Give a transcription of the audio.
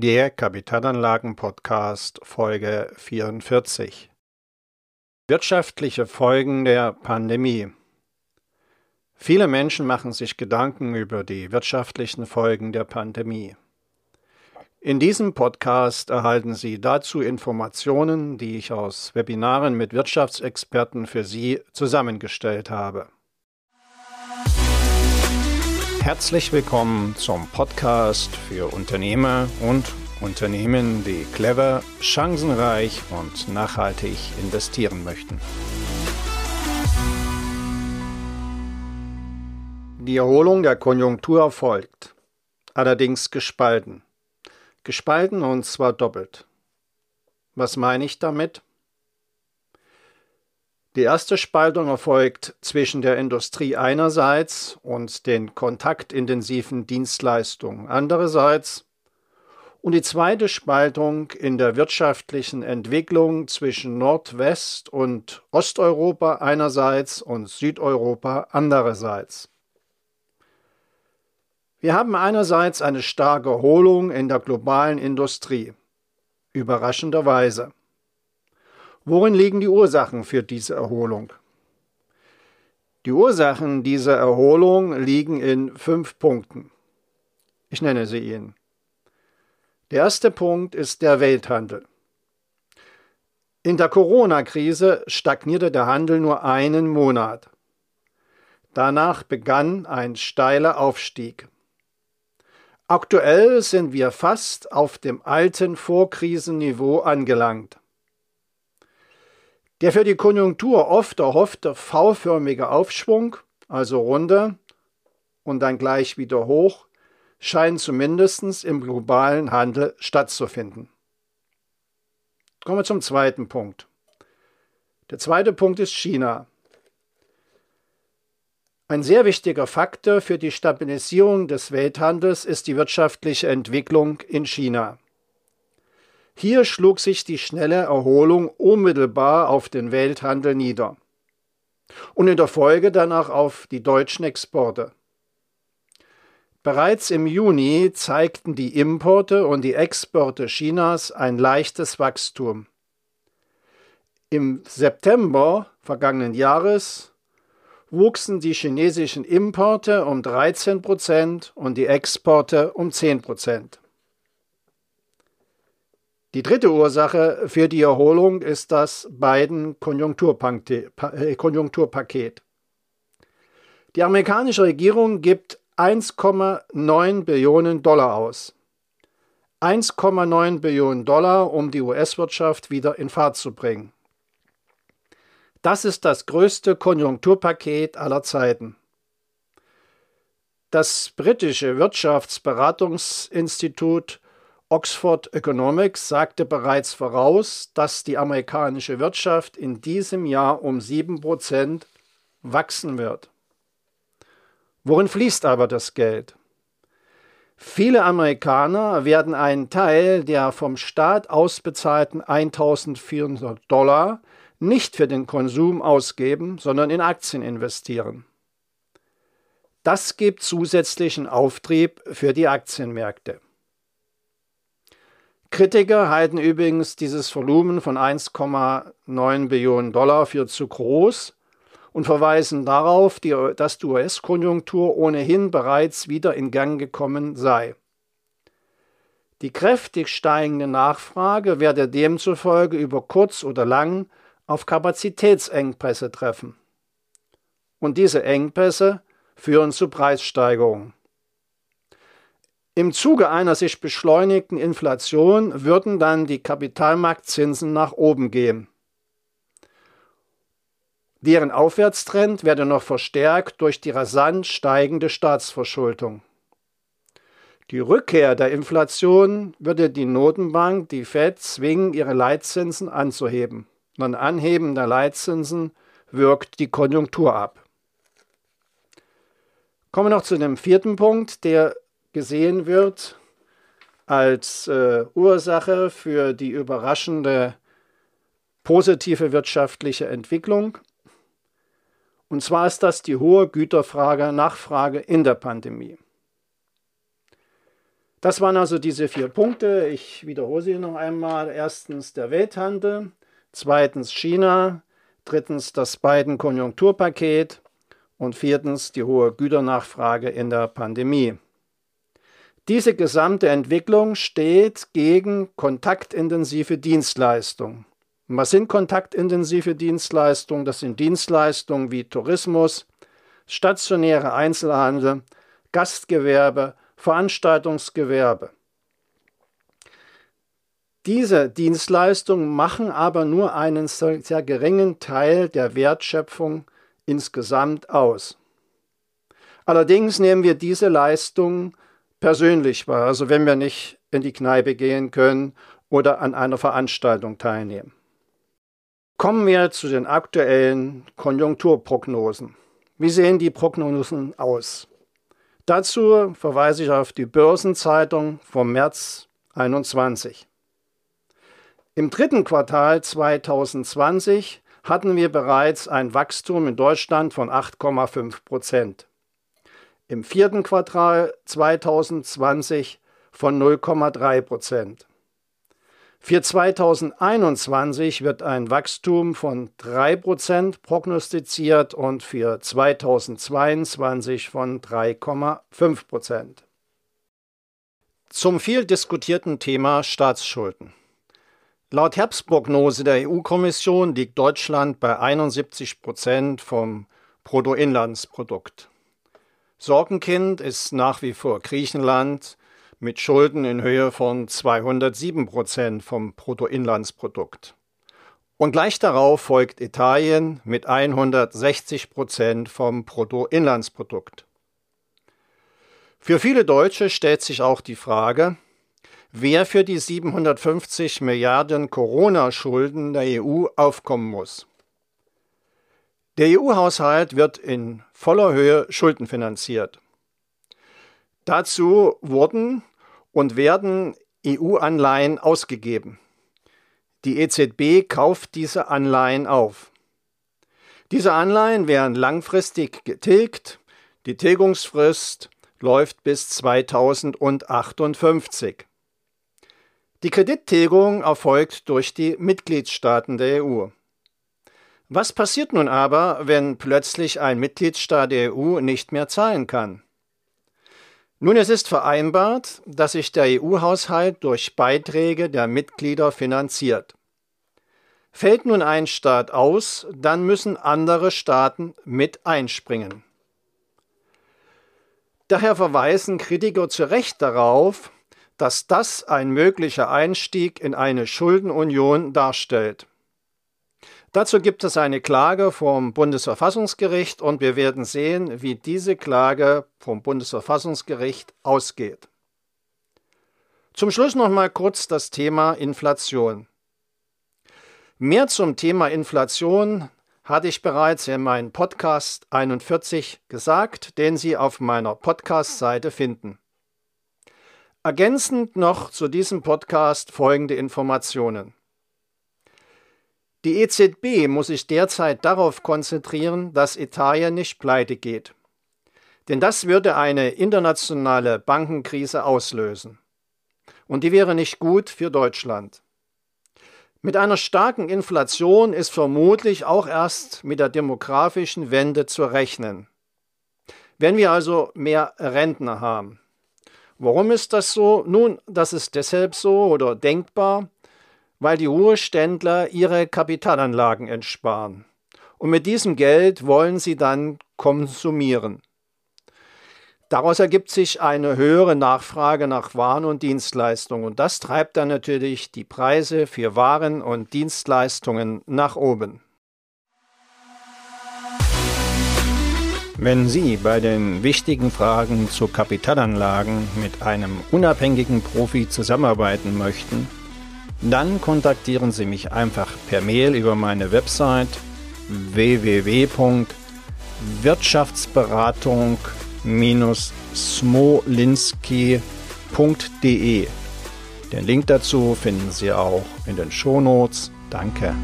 Der Kapitalanlagen-Podcast Folge 44. Wirtschaftliche Folgen der Pandemie. Viele Menschen machen sich Gedanken über die wirtschaftlichen Folgen der Pandemie. In diesem Podcast erhalten Sie dazu Informationen, die ich aus Webinaren mit Wirtschaftsexperten für Sie zusammengestellt habe. Herzlich willkommen zum Podcast für Unternehmer und Unternehmen, die clever, chancenreich und nachhaltig investieren möchten. Die Erholung der Konjunktur erfolgt, allerdings gespalten. Gespalten und zwar doppelt. Was meine ich damit? Die erste Spaltung erfolgt zwischen der Industrie einerseits und den kontaktintensiven Dienstleistungen andererseits und die zweite Spaltung in der wirtschaftlichen Entwicklung zwischen Nordwest- und Osteuropa einerseits und Südeuropa andererseits. Wir haben einerseits eine starke Erholung in der globalen Industrie. Überraschenderweise. Worin liegen die Ursachen für diese Erholung? Die Ursachen dieser Erholung liegen in fünf Punkten. Ich nenne sie Ihnen. Der erste Punkt ist der Welthandel. In der Corona-Krise stagnierte der Handel nur einen Monat. Danach begann ein steiler Aufstieg. Aktuell sind wir fast auf dem alten Vorkrisenniveau angelangt. Der für die Konjunktur oft erhoffte V-förmige Aufschwung, also runter und dann gleich wieder hoch, scheint zumindest im globalen Handel stattzufinden. Kommen wir zum zweiten Punkt. Der zweite Punkt ist China. Ein sehr wichtiger Faktor für die Stabilisierung des Welthandels ist die wirtschaftliche Entwicklung in China. Hier schlug sich die schnelle Erholung unmittelbar auf den Welthandel nieder und in der Folge danach auf die deutschen Exporte. Bereits im Juni zeigten die Importe und die Exporte Chinas ein leichtes Wachstum. Im September vergangenen Jahres wuchsen die chinesischen Importe um 13 Prozent und die Exporte um 10 Prozent. Die dritte Ursache für die Erholung ist das Biden-Konjunkturpaket. Die amerikanische Regierung gibt 1,9 Billionen Dollar aus. 1,9 Billionen Dollar, um die US-Wirtschaft wieder in Fahrt zu bringen. Das ist das größte Konjunkturpaket aller Zeiten. Das britische Wirtschaftsberatungsinstitut Oxford Economics sagte bereits voraus, dass die amerikanische Wirtschaft in diesem Jahr um 7% wachsen wird. Worin fließt aber das Geld? Viele Amerikaner werden einen Teil der vom Staat ausbezahlten 1400 Dollar nicht für den Konsum ausgeben, sondern in Aktien investieren. Das gibt zusätzlichen Auftrieb für die Aktienmärkte. Kritiker halten übrigens dieses Volumen von 1,9 Billionen Dollar für zu groß und verweisen darauf, dass die US-Konjunktur ohnehin bereits wieder in Gang gekommen sei. Die kräftig steigende Nachfrage werde demzufolge über kurz oder lang auf Kapazitätsengpässe treffen. Und diese Engpässe führen zu Preissteigerungen. Im Zuge einer sich beschleunigten Inflation würden dann die Kapitalmarktzinsen nach oben gehen. Deren Aufwärtstrend werde noch verstärkt durch die rasant steigende Staatsverschuldung. Die Rückkehr der Inflation würde die Notenbank, die Fed, zwingen, ihre Leitzinsen anzuheben. Ein Anheben der Leitzinsen wirkt die Konjunktur ab. Kommen wir noch zu dem vierten Punkt, der gesehen wird als äh, Ursache für die überraschende positive wirtschaftliche Entwicklung. Und zwar ist das die hohe Güterfrage, Nachfrage in der Pandemie. Das waren also diese vier Punkte. Ich wiederhole sie noch einmal. Erstens der Welthandel, zweitens China, drittens das Biden-Konjunkturpaket und viertens die hohe Güternachfrage in der Pandemie. Diese gesamte Entwicklung steht gegen kontaktintensive Dienstleistungen. was sind kontaktintensive Dienstleistungen? Das sind Dienstleistungen wie Tourismus, stationäre Einzelhandel, Gastgewerbe, Veranstaltungsgewerbe. Diese Dienstleistungen machen aber nur einen sehr geringen Teil der Wertschöpfung insgesamt aus. Allerdings nehmen wir diese Leistungen persönlich wahr, also wenn wir nicht in die Kneipe gehen können oder an einer Veranstaltung teilnehmen. Kommen wir zu den aktuellen Konjunkturprognosen. Wie sehen die Prognosen aus? Dazu verweise ich auf die Börsenzeitung vom März 21. Im dritten Quartal 2020 hatten wir bereits ein Wachstum in Deutschland von 8,5 Prozent. Im vierten Quartal 2020 von 0,3 Prozent. Für 2021 wird ein Wachstum von 3 Prozent prognostiziert und für 2022 von 3,5 Prozent. Zum viel diskutierten Thema Staatsschulden. Laut Herbstprognose der EU-Kommission liegt Deutschland bei 71 Prozent vom Bruttoinlandsprodukt. Sorgenkind ist nach wie vor Griechenland mit Schulden in Höhe von 207 Prozent vom Bruttoinlandsprodukt. Und gleich darauf folgt Italien mit 160 Prozent vom Bruttoinlandsprodukt. Für viele Deutsche stellt sich auch die Frage, wer für die 750 Milliarden Corona-Schulden der EU aufkommen muss. Der EU-Haushalt wird in voller Höhe schuldenfinanziert. Dazu wurden und werden EU-Anleihen ausgegeben. Die EZB kauft diese Anleihen auf. Diese Anleihen werden langfristig getilgt. Die Tilgungsfrist läuft bis 2058. Die Kredittilgung erfolgt durch die Mitgliedstaaten der EU. Was passiert nun aber, wenn plötzlich ein Mitgliedstaat der EU nicht mehr zahlen kann? Nun, es ist vereinbart, dass sich der EU-Haushalt durch Beiträge der Mitglieder finanziert. Fällt nun ein Staat aus, dann müssen andere Staaten mit einspringen. Daher verweisen Kritiker zu Recht darauf, dass das ein möglicher Einstieg in eine Schuldenunion darstellt. Dazu gibt es eine Klage vom Bundesverfassungsgericht und wir werden sehen, wie diese Klage vom Bundesverfassungsgericht ausgeht. Zum Schluss noch mal kurz das Thema Inflation. Mehr zum Thema Inflation hatte ich bereits in meinem Podcast 41 gesagt, den Sie auf meiner Podcast-Seite finden. Ergänzend noch zu diesem Podcast folgende Informationen. Die EZB muss sich derzeit darauf konzentrieren, dass Italien nicht pleite geht. Denn das würde eine internationale Bankenkrise auslösen. Und die wäre nicht gut für Deutschland. Mit einer starken Inflation ist vermutlich auch erst mit der demografischen Wende zu rechnen. Wenn wir also mehr Rentner haben. Warum ist das so? Nun, das ist deshalb so oder denkbar, weil die Ruheständler ihre Kapitalanlagen entsparen. Und mit diesem Geld wollen sie dann konsumieren. Daraus ergibt sich eine höhere Nachfrage nach Waren und Dienstleistungen und das treibt dann natürlich die Preise für Waren und Dienstleistungen nach oben. Wenn Sie bei den wichtigen Fragen zu Kapitalanlagen mit einem unabhängigen Profi zusammenarbeiten möchten, dann kontaktieren Sie mich einfach per Mail über meine Website www.wirtschaftsberatung-smolinski.de. Den Link dazu finden Sie auch in den Shownotes. Danke.